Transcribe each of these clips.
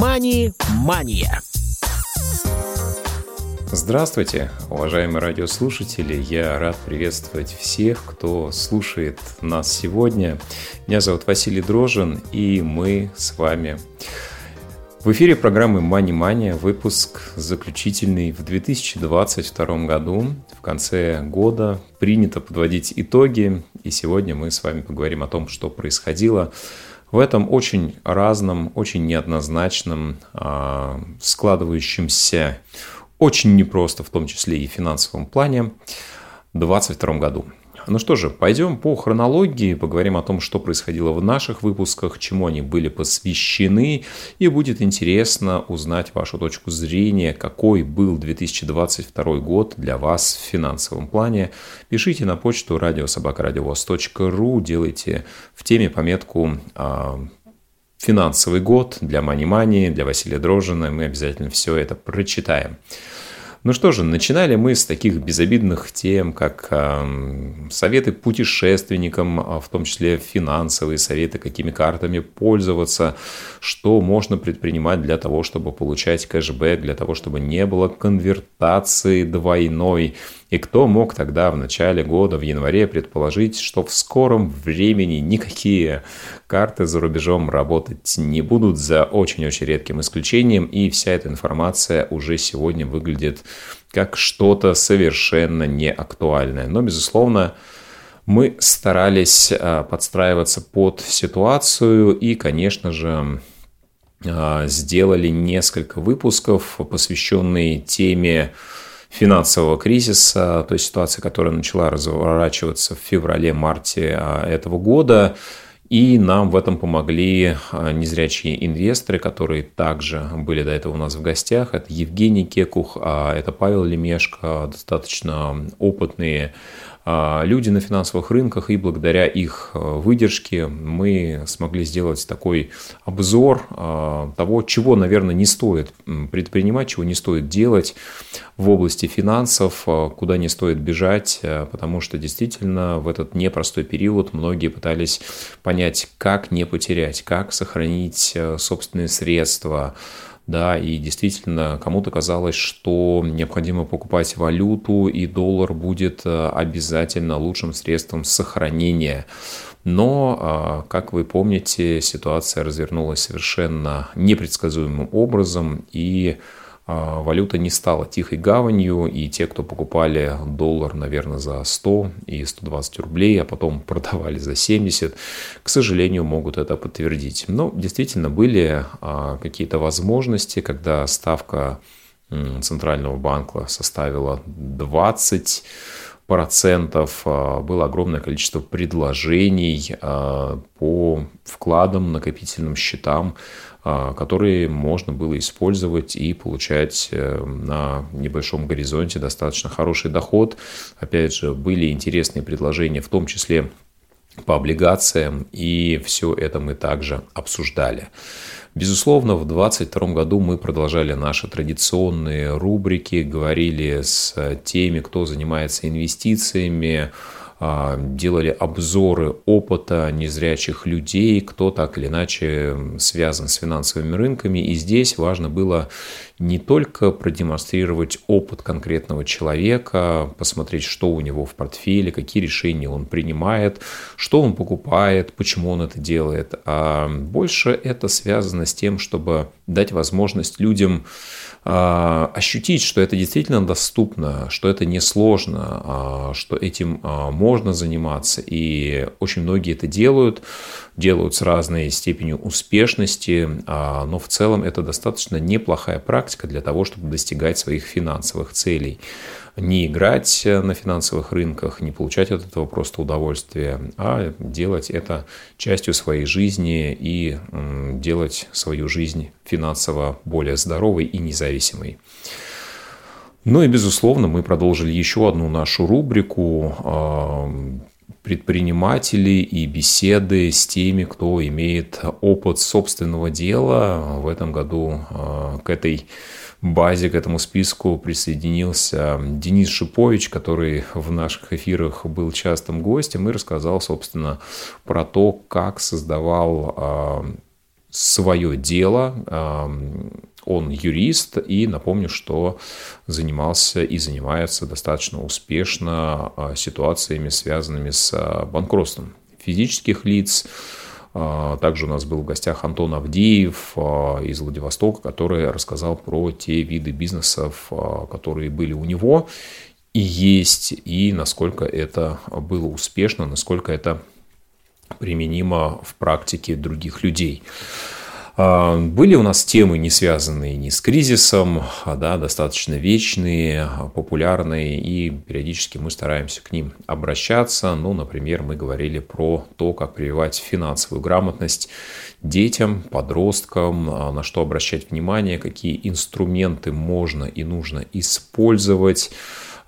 «Мани-мания». Здравствуйте, уважаемые радиослушатели! Я рад приветствовать всех, кто слушает нас сегодня. Меня зовут Василий Дрожин, и мы с вами в эфире программы «Мани Мания», выпуск заключительный в 2022 году. В конце года принято подводить итоги, и сегодня мы с вами поговорим о том, что происходило в этом очень разном, очень неоднозначном, а, складывающемся очень непросто, в том числе и в финансовом плане, в 2022 году. Ну что же, пойдем по хронологии, поговорим о том, что происходило в наших выпусках, чему они были посвящены, и будет интересно узнать вашу точку зрения, какой был 2022 год для вас в финансовом плане. Пишите на почту радиособакарадиовоз.ру, делайте в теме пометку а, финансовый год для Мани Мани, для Василия Дрожина. Мы обязательно все это прочитаем. Ну что же, начинали мы с таких безобидных тем, как э, советы путешественникам, а в том числе финансовые советы, какими картами пользоваться, что можно предпринимать для того, чтобы получать кэшбэк, для того, чтобы не было конвертации двойной. И кто мог тогда в начале года, в январе, предположить, что в скором времени никакие карты за рубежом работать не будут, за очень-очень редким исключением, и вся эта информация уже сегодня выглядит как что-то совершенно неактуальное. Но, безусловно, мы старались а, подстраиваться под ситуацию и, конечно же, а, сделали несколько выпусков, посвященные теме финансового кризиса, то есть ситуация, которая начала разворачиваться в феврале-марте а, этого года. И нам в этом помогли а, незрячие инвесторы, которые также были до этого у нас в гостях. Это Евгений Кекух, а это Павел Лемешко, достаточно опытные люди на финансовых рынках, и благодаря их а, выдержке мы смогли сделать такой обзор а, того, чего, наверное, не стоит предпринимать, чего не стоит делать в области финансов, куда не стоит бежать, потому что действительно в этот непростой период многие пытались понять, как не потерять, как сохранить собственные средства, да, и действительно кому-то казалось, что необходимо покупать валюту, и доллар будет э, обязательно лучшим средством сохранения. Но, а, как вы помните, ситуация развернулась совершенно непредсказуемым образом, и валюта не стала тихой гаванью, и те, кто покупали доллар, наверное, за 100 и 120 рублей, а потом продавали за 70, к сожалению, могут это подтвердить. Но действительно были а, какие-то возможности, когда ставка Центрального банка составила 20 процентов, а, было огромное количество предложений по вкладам, накопительным счетам, а, которые можно было использовать и получать э, на небольшом горизонте достаточно хороший доход. Опять же, были интересные предложения, в том числе по облигациям, и все это мы также обсуждали. Безусловно, в 2022 году мы продолжали наши традиционные рубрики, говорили с теми, кто занимается инвестициями, а, делали обзоры опыта незрячих людей, кто так или иначе связан с финансовыми рынками. И здесь важно было не только продемонстрировать опыт конкретного человека, посмотреть, что у него в портфеле, какие решения он принимает, что он покупает, почему он это делает, а больше это связано с тем, чтобы дать возможность людям а, ощутить, что это действительно доступно, что это несложно, а, что этим а, можно заниматься. И очень многие это делают, делают с разной степенью успешности, но в целом это достаточно неплохая практика для того, чтобы достигать своих финансовых целей не играть на финансовых рынках, не получать от этого просто удовольствие, а делать это частью своей жизни и делать свою жизнь финансово более здоровой и независимой. Ну и, безусловно, мы продолжили еще одну нашу рубрику предприниматели и беседы с теми, кто имеет опыт собственного дела. В этом году а, к этой базе, к этому списку присоединился Денис Шипович, который в наших эфирах был частым гостем и рассказал, собственно, про то, как создавал а, свое дело. Он юрист, и напомню, что занимался и занимается достаточно успешно ситуациями, связанными с банкротством физических лиц, а, также у нас был в гостях Антон Авдеев а, из Владивостока, который рассказал про те виды бизнесов, а, которые были у него и есть, и насколько это было успешно, насколько это применимо в практике других людей. А, были у нас темы, не связанные ни с кризисом, а да, достаточно вечные, популярные, и периодически мы стараемся к ним обращаться. Ну, например, мы говорили про то, как прививать финансовую грамотность детям, подросткам, а, на что обращать внимание, какие инструменты можно и нужно использовать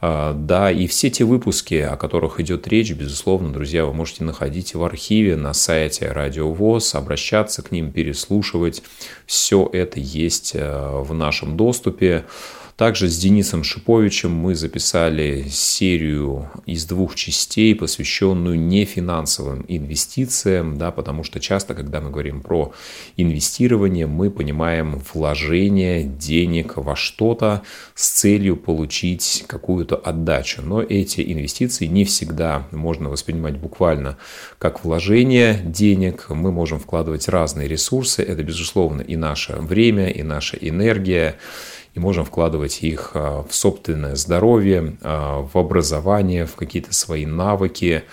да, и все те выпуски, о которых идет речь, безусловно, друзья, вы можете находить в архиве на сайте Радио ВОЗ, обращаться к ним, переслушивать. Все это есть э, в нашем доступе. Также с Денисом Шиповичем мы записали серию из двух частей, посвященную нефинансовым инвестициям, да, потому что часто, когда мы говорим про инвестирование, мы понимаем вложение денег во что-то с целью получить какую-то отдачу. Но эти инвестиции не всегда можно воспринимать буквально как вложение денег. Мы можем вкладывать разные ресурсы. Это, безусловно, и наше время, и наша энергия, и можем вкладывать их а, в собственное здоровье, а, в образование, в какие-то свои навыки.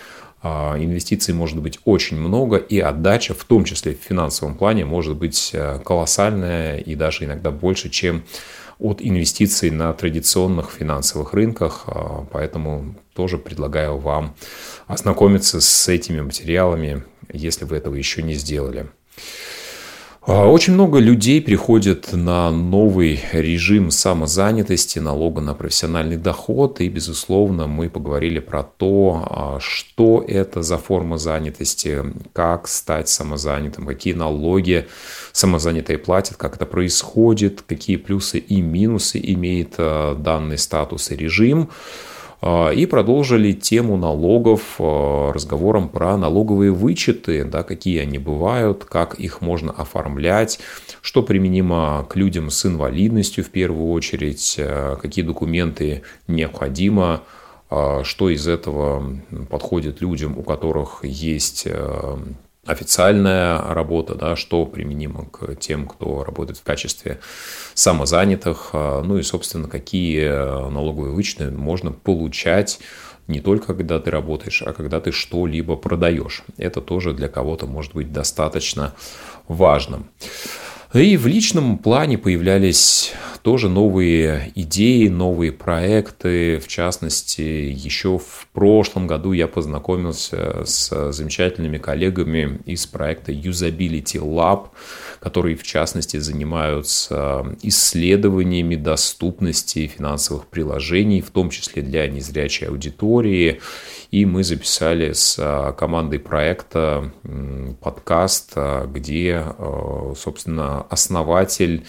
А, инвестиций может быть очень много, и отдача, в том числе в финансовом плане, может быть колоссальная и даже иногда больше, чем от инвестиций на традиционных финансовых рынках. Поэтому тоже предлагаю вам ознакомиться с этими материалами, если вы этого еще не сделали. А, очень много людей приходят на новый режим самозанятости, налога на профессиональный доход. И, безусловно, мы поговорили про то, а, что это за форма занятости, как стать самозанятым, какие налоги самозанятые платят, как это происходит, какие плюсы и минусы имеет а, данный статус и режим. А, и продолжили тему налогов а, разговором про налоговые вычеты, да, какие они бывают, как их можно оформлять, что применимо к людям с инвалидностью в первую очередь, а, какие документы необходимо, что из этого подходит людям, у которых есть официальная работа, да, что применимо к тем, кто работает в качестве самозанятых, а, ну и, собственно, какие э, налоговые вычеты можно получать не только когда ты работаешь, а когда ты что-либо продаешь. Это тоже для кого-то может быть достаточно важным. И в личном плане появлялись тоже новые идеи, новые проекты. В частности, еще в прошлом году я познакомился с замечательными коллегами из проекта Usability Lab, которые, в частности, занимаются исследованиями доступности финансовых приложений, в том числе для незрячей аудитории. И мы записали с командой проекта подкаст, где, а, собственно, основатель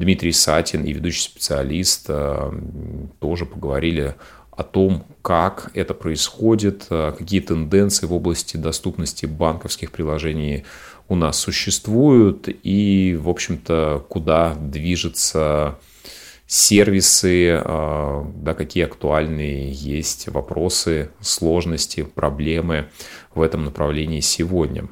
Дмитрий Сатин и ведущий специалист тоже поговорили о том, как это происходит, какие тенденции в области доступности банковских приложений у нас существуют и, в общем-то, куда движется сервисы, а, да, какие актуальные есть вопросы, сложности, проблемы в этом направлении сегодня.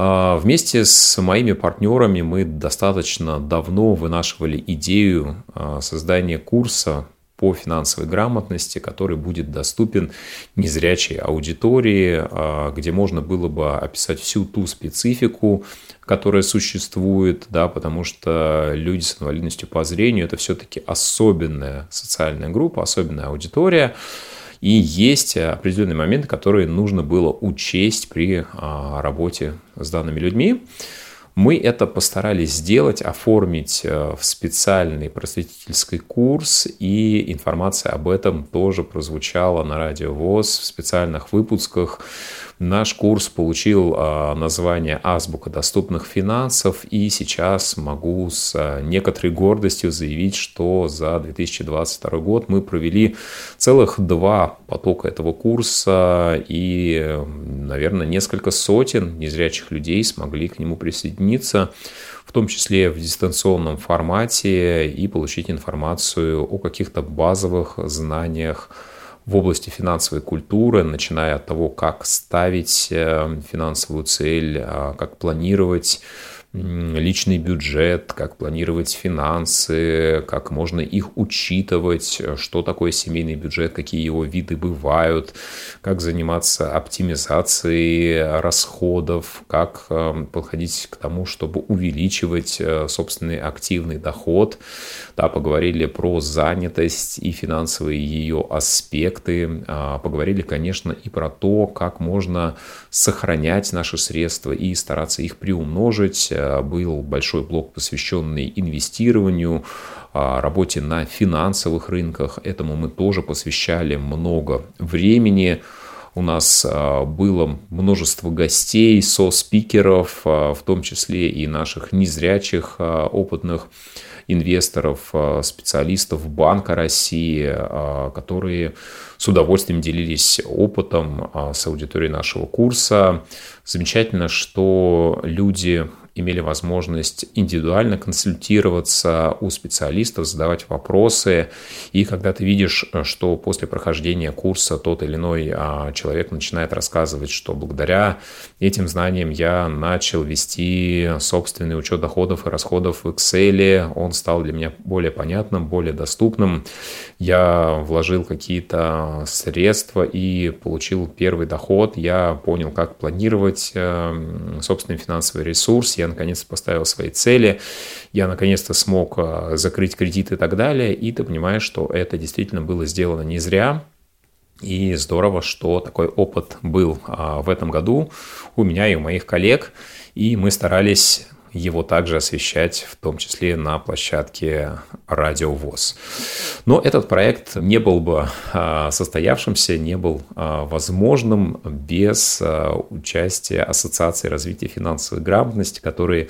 А, вместе с моими партнерами мы достаточно давно вынашивали идею а, создания курса по финансовой грамотности, который будет доступен незрячей аудитории, а, где можно было бы описать всю ту специфику, которая существует, да, потому что люди с инвалидностью по зрению это все-таки особенная социальная группа, особенная аудитория. И есть определенные моменты, которые нужно было учесть при а, работе с данными людьми. Мы это постарались сделать, оформить э, в специальный просветительский курс, и информация об этом тоже прозвучала на радио ВОЗ в специальных выпусках Наш курс получил а, название «Азбука доступных финансов», и сейчас могу с а, некоторой гордостью заявить, что за 2022 год мы провели целых два потока этого курса, и, наверное, несколько сотен незрячих людей смогли к нему присоединиться в том числе в дистанционном формате, и получить информацию о каких-то базовых знаниях в области финансовой культуры, начиная от того, как ставить э, финансовую цель, а, как планировать личный бюджет, как планировать финансы, как можно их учитывать, что такое семейный бюджет, какие его виды бывают, как заниматься оптимизацией расходов, как э, подходить к тому, чтобы увеличивать э, собственный активный доход. Да, поговорили про занятость и финансовые ее аспекты. А, поговорили, конечно, и про то, как можно сохранять наши средства и стараться их приумножить Э, был большой блок, посвященный инвестированию, а, работе на финансовых рынках. Этому мы тоже посвящали много времени. У нас а, было множество гостей, со-спикеров, а, в том числе и наших незрячих опытных инвесторов, специалистов Банка России, которые с удовольствием делились опытом с аудиторией нашего курса. Замечательно, что люди имели возможность индивидуально консультироваться у специалистов, задавать вопросы. И когда ты видишь, что после прохождения курса тот или иной а, человек начинает рассказывать, что благодаря этим знаниям я начал вести собственный учет доходов и расходов в Excel, он стал для меня более понятным, более доступным. Я вложил какие-то средства и получил первый доход. Я понял, как планировать э, собственный финансовый ресурс. Я наконец-то поставил свои цели, я наконец-то смог а, закрыть кредит и так далее, и ты понимаешь, что это действительно было сделано не зря, и здорово, что такой опыт был а, в этом году у меня и у моих коллег, и мы старались его также освещать, в том числе на площадке Радио ВОЗ. Но этот проект не был бы а, состоявшимся, не был а, возможным без а, участия Ассоциации развития финансовой грамотности, которые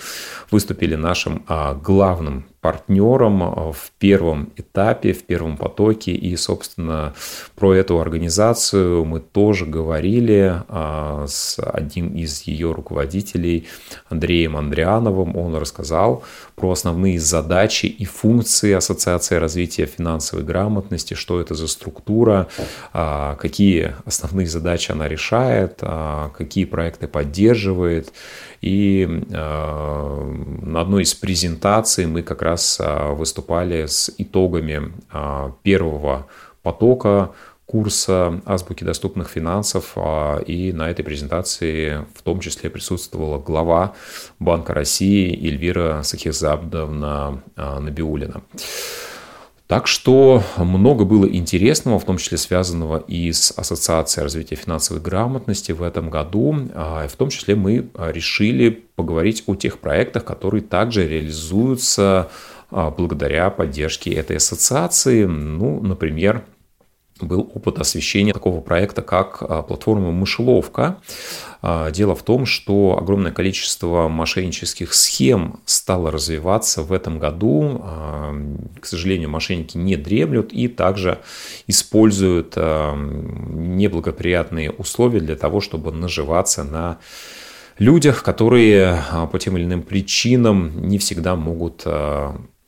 выступили нашим главным партнером э, в первом этапе, в первом потоке. И, собственно, про эту организацию мы тоже говорили а, с одним из ее руководителей, Андреем Андриановым. Он рассказал про основные задачи и функции Ассоциации развития финансовой грамотности, что это за структура, а, какие основные задачи она решает, а, какие проекты поддерживает. И на одной из презентаций мы как раз выступали с итогами первого потока курса азбуки доступных финансов. И на этой презентации в том числе присутствовала глава Банка России Эльвира Сахизабдовна Набиулина. Так что много было интересного, в том числе связанного и с Ассоциацией развития финансовой грамотности в этом году. А, в том числе мы решили поговорить о тех проектах, которые также реализуются благодаря поддержке этой ассоциации. Ну, например, был опыт освещения такого проекта, как а, платформа «Мышеловка». А, дело в том, что огромное количество мошеннических схем стало развиваться в этом году. А, к сожалению, мошенники не дремлют и также используют неблагоприятные условия для того, чтобы наживаться на людях, которые по тем или иным причинам не всегда могут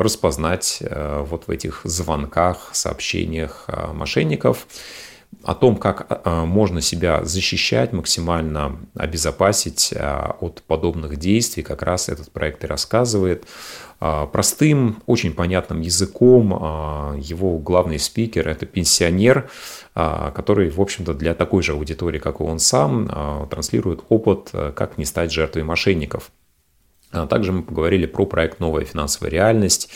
распознать э, вот в этих звонках, сообщениях э, мошенников о том, как э, можно себя защищать, максимально обезопасить от подобных действий, как раз этот проект и рассказывает. Простым, очень понятным языком его главный спикер – это пенсионер, который, в общем-то, для такой же аудитории, как и он сам, транслирует опыт, как не стать жертвой мошенников. А также мы поговорили про проект «Новая финансовая реальность»,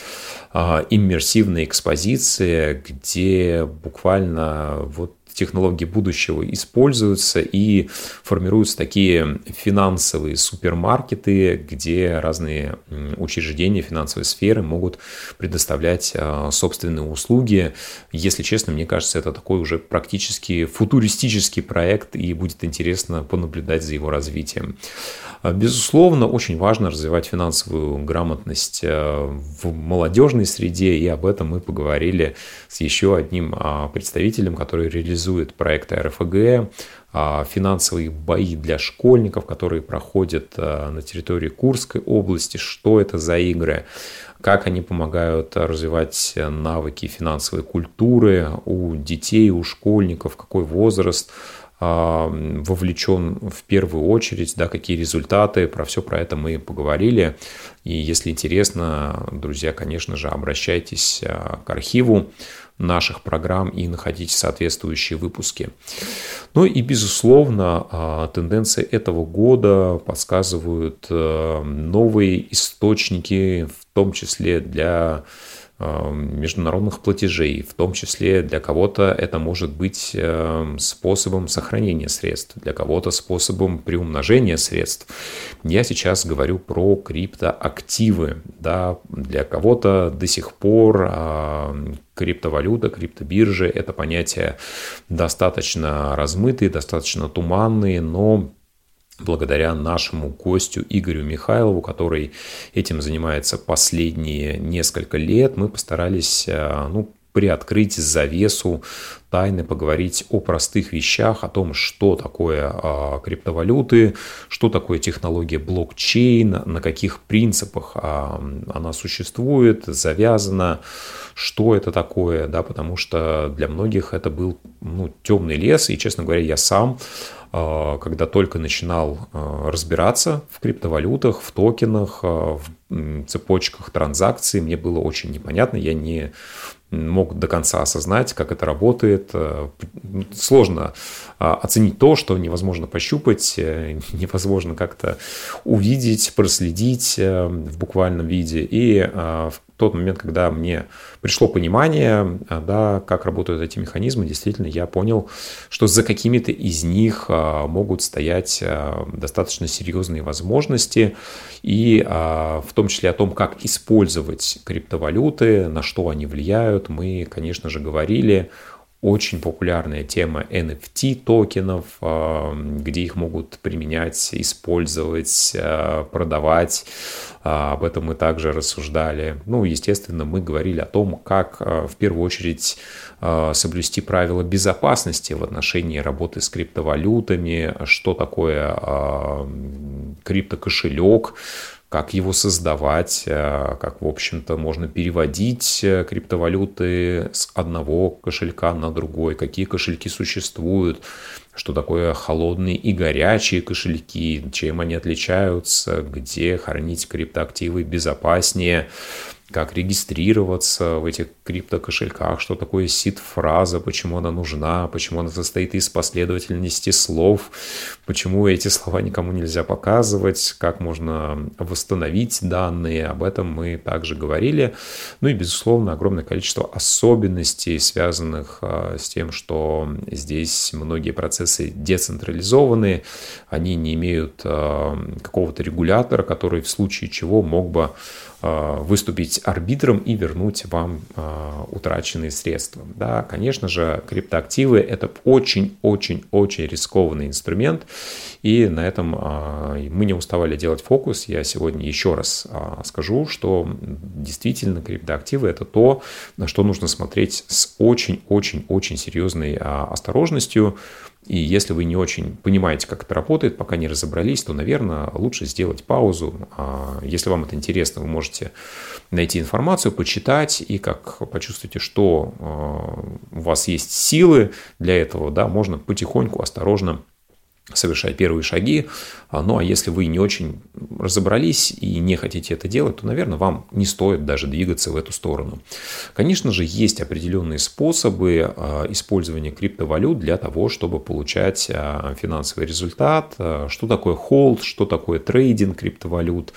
а, иммерсивная экспозиция, где буквально вот технологии будущего используются и формируются такие финансовые супермаркеты, где разные учреждения финансовой сферы могут предоставлять а, собственные услуги. Если честно, мне кажется, это такой уже практически футуристический проект, и будет интересно понаблюдать за его развитием. А, безусловно, очень важно развивать финансовую грамотность а, в молодежной среде, и об этом мы поговорили с еще одним представителем, который реализует проект РФГ, финансовые бои для школьников, которые проходят на территории Курской области, что это за игры, как они помогают развивать навыки финансовой культуры у детей, у школьников, какой возраст а, вовлечен в первую очередь, да, какие результаты, про все про это мы поговорили. И если интересно, друзья, конечно же, обращайтесь а, к архиву наших программ и находите соответствующие выпуски. Ну и, безусловно, а, тенденции этого года подсказывают новые источники, в том числе для международных платежей, в том числе для кого-то это может быть эм, способом сохранения средств, для кого-то способом приумножения средств. Я сейчас говорю про криптоактивы. Да, для кого-то до сих пор эм, криптовалюта, криптобиржи – это понятия достаточно размытые, достаточно туманные, но благодаря нашему гостю Игорю Михайлову, который этим занимается последние несколько лет, мы постарались э, ну, приоткрыть завесу тайны, поговорить о простых вещах, о том, что такое а, криптовалюты, что такое технология блокчейн, на каких принципах а, она существует, завязана, что это такое, да, потому что для многих это был ну, темный лес, и, честно говоря, я сам когда только начинал а, разбираться в криптовалютах, в токенах, а, в цепочках транзакций, мне было очень непонятно, я не мог до конца осознать, как это работает. Сложно оценить то, что невозможно пощупать, э, невозможно как-то увидеть, проследить э, в буквальном виде. И в тот момент, когда мне пришло понимание, а, да, как работают эти механизмы, действительно я понял, что за какими-то из них а, могут стоять а, достаточно серьезные возможности, и в том числе о том, как использовать криптовалюты, на что они влияют, мы, конечно же, говорили очень популярная тема NFT токенов, а, где их могут применять, использовать, а, продавать. А, об этом мы также рассуждали. Ну, естественно, мы говорили о том, как в первую очередь соблюсти правила безопасности в отношении работы с криптовалютами, что такое криптокошелек, как его создавать, э, как, в общем-то, можно переводить э, криптовалюты с одного кошелька на другой, какие кошельки существуют, что такое холодные и горячие кошельки, чем они отличаются, где хранить криптоактивы безопаснее, как регистрироваться в этих криптокошельках, что такое сид-фраза, почему она нужна, почему она состоит из последовательности слов, почему эти слова никому нельзя показывать, как можно восстановить данные, об этом мы также говорили. Ну и, безусловно, огромное количество особенностей, связанных а, с тем, что здесь многие процессы децентрализованы, они не имеют а, какого-то регулятора, который в случае чего мог бы выступить арбитром и вернуть вам а, утраченные средства. Да, конечно же, криптоактивы – это очень-очень-очень рискованный инструмент, и на этом а, мы не уставали делать фокус. Я сегодня еще раз скажу, что действительно криптоактивы – это то, на что нужно смотреть с очень-очень-очень серьезной осторожностью, и если вы не очень понимаете, как это работает, пока не разобрались, то, наверное, лучше сделать паузу. А если вам это интересно, вы можете найти информацию, почитать, и как почувствуете, что а, у вас есть силы для этого, да, можно потихоньку, осторожно совершать первые шаги. А, ну, а если вы не очень разобрались и не хотите это делать, то, наверное, вам не стоит даже двигаться в эту сторону. Конечно же, есть определенные способы а, использования криптовалют для того, чтобы получать а, финансовый результат. Что такое холд, что такое трейдинг криптовалют.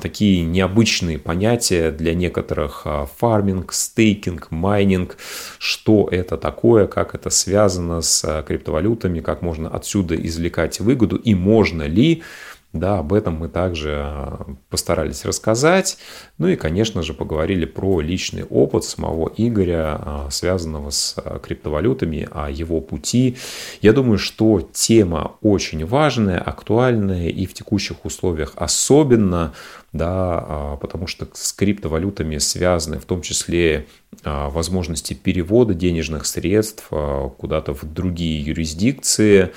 Такие необычные понятия для некоторых фарминг, стейкинг, майнинг. Что это такое, как это связано с криптовалютами, как можно отсюда извлекать выгоду и можно ли да, об этом мы также а, постарались рассказать. Ну и, конечно же, поговорили про личный опыт самого Игоря, а, связанного с а, криптовалютами, о его пути. Я думаю, что тема очень важная, актуальная и в текущих условиях особенно, да, потому что с криптовалютами связаны в том числе возможности перевода денежных средств куда-то в другие юрисдикции,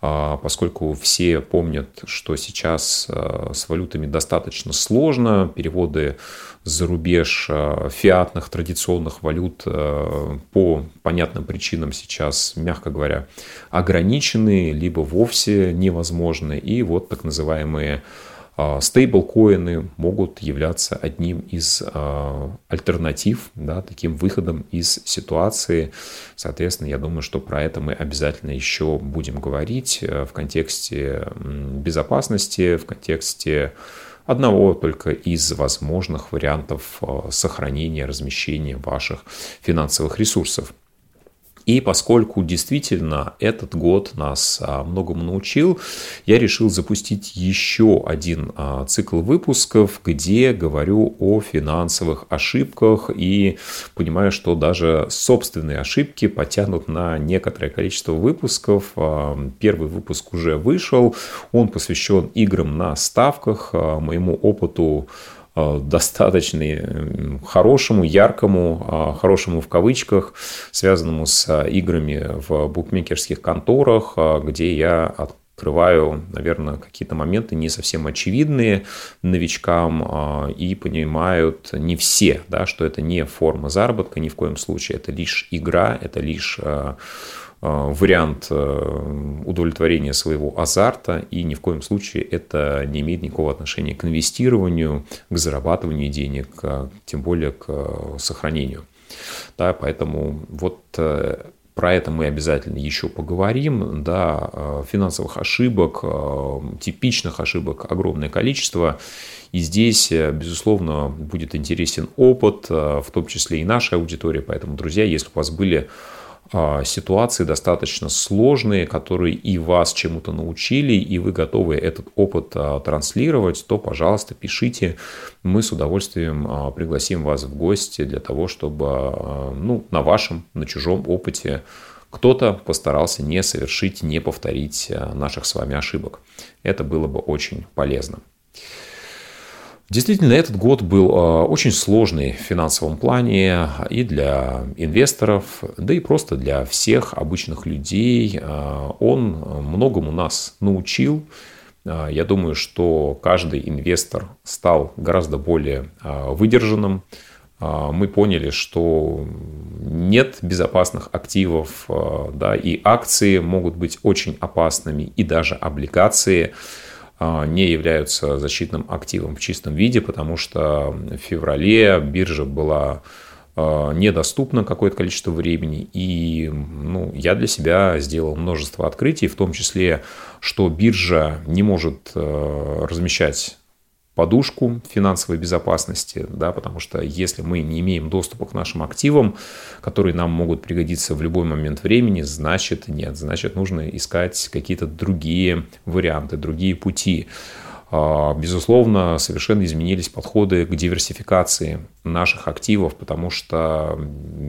поскольку все помнят, что сейчас а, с валютами достаточно сложно, переводы за рубеж а, фиатных традиционных валют по понятным причинам сейчас, мягко говоря, ограничены, либо вовсе невозможны. И вот так называемые а, стейблкоины могут являться одним из а, альтернатив, да, таким выходом из ситуации. Соответственно, я думаю, что про это мы обязательно еще будем говорить э, в контексте безопасности, в контексте одного только из возможных вариантов э, сохранения, размещения ваших финансовых ресурсов. И поскольку действительно этот год нас а, многому научил, я решил запустить еще один а, цикл выпусков, где говорю о финансовых ошибках и понимаю, что даже собственные ошибки потянут на некоторое количество выпусков. А, первый выпуск уже вышел, он посвящен играм на ставках, моему опыту достаточно хорошему, яркому, а, хорошему в кавычках, связанному с играми в букмекерских конторах, где я открываю, наверное, какие-то моменты не совсем очевидные новичкам а, и понимают не все, да, что это не форма заработка ни в коем случае, это лишь игра, это лишь Э, вариант э, удовлетворения своего азарта, и ни в коем случае это не имеет никакого отношения к инвестированию, к зарабатыванию денег, а тем более к э, сохранению. Да, поэтому вот про это мы обязательно еще поговорим. Да, финансовых ошибок, типичных ошибок огромное количество. И здесь, безусловно, будет интересен опыт, в том числе и нашей аудитории. Поэтому, друзья, если у вас были ситуации достаточно сложные, которые и вас чему-то научили, и вы готовы этот опыт а, транслировать, то, пожалуйста, пишите. Мы с удовольствием а, пригласим вас в гости для того, чтобы ну, на вашем, на чужом опыте кто-то постарался не совершить, не повторить наших с вами ошибок. Это было бы очень полезно. Действительно, этот год был а, очень сложный в финансовом плане и для инвесторов, да и просто для всех обычных людей. А, он многому нас научил. А, я думаю, что каждый инвестор стал гораздо более выдержанным. Мы поняли, что нет безопасных активов, да, и акции могут быть очень опасными, и даже облигации – не являются защитным активом в чистом виде, потому что в феврале биржа была а, недоступна какое-то количество времени. И ну, я для себя сделал множество открытий, в том числе, что биржа не может а, размещать подушку финансовой безопасности, да, потому что если мы не имеем доступа к нашим активам, которые нам могут пригодиться в любой момент времени, значит нет, значит нужно искать какие-то другие варианты, другие пути. А, безусловно, совершенно изменились подходы к диверсификации наших активов, потому что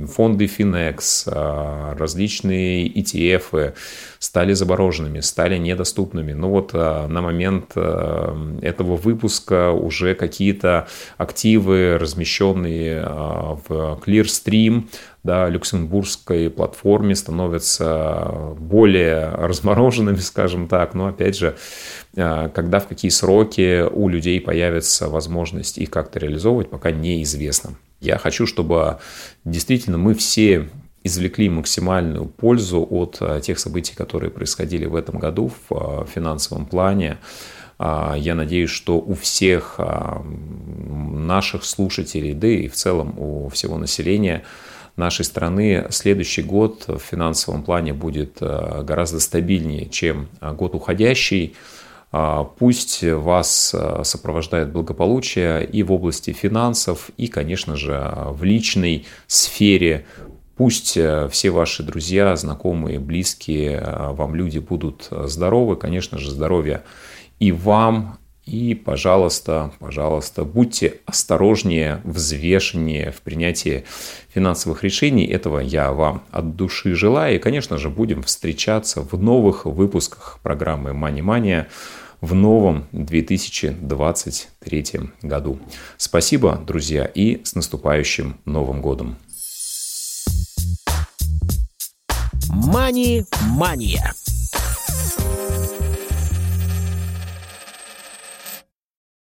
фонды Finex, а, различные ETF стали замороженными, стали недоступными. Но вот а, на момент этого выпуска уже какие-то активы, размещенные в Clearstream, да, люксембургской платформе становятся более размороженными, скажем так. Но опять же, а, когда в какие сроки у людей появится возможность их как-то реализовывать, пока неизвестно. Я хочу, чтобы действительно мы все извлекли максимальную пользу от тех событий, которые происходили в этом году в финансовом плане. Я надеюсь, что у всех наших слушателей, да и в целом у всего населения нашей страны следующий год в финансовом плане будет гораздо стабильнее, чем год уходящий. А, пусть вас а, сопровождает благополучие и в области финансов, и, конечно же, в личной сфере. Пусть э, все ваши друзья, знакомые, близкие а, вам люди будут здоровы. Конечно же, здоровья и вам, и, пожалуйста, пожалуйста, будьте осторожнее, взвешеннее в принятии финансовых решений. Этого я вам от души желаю. И, конечно же, будем встречаться в новых выпусках программы Money Mania в новом 2023 году. Спасибо, друзья, и с наступающим Новым годом! Мани-мания.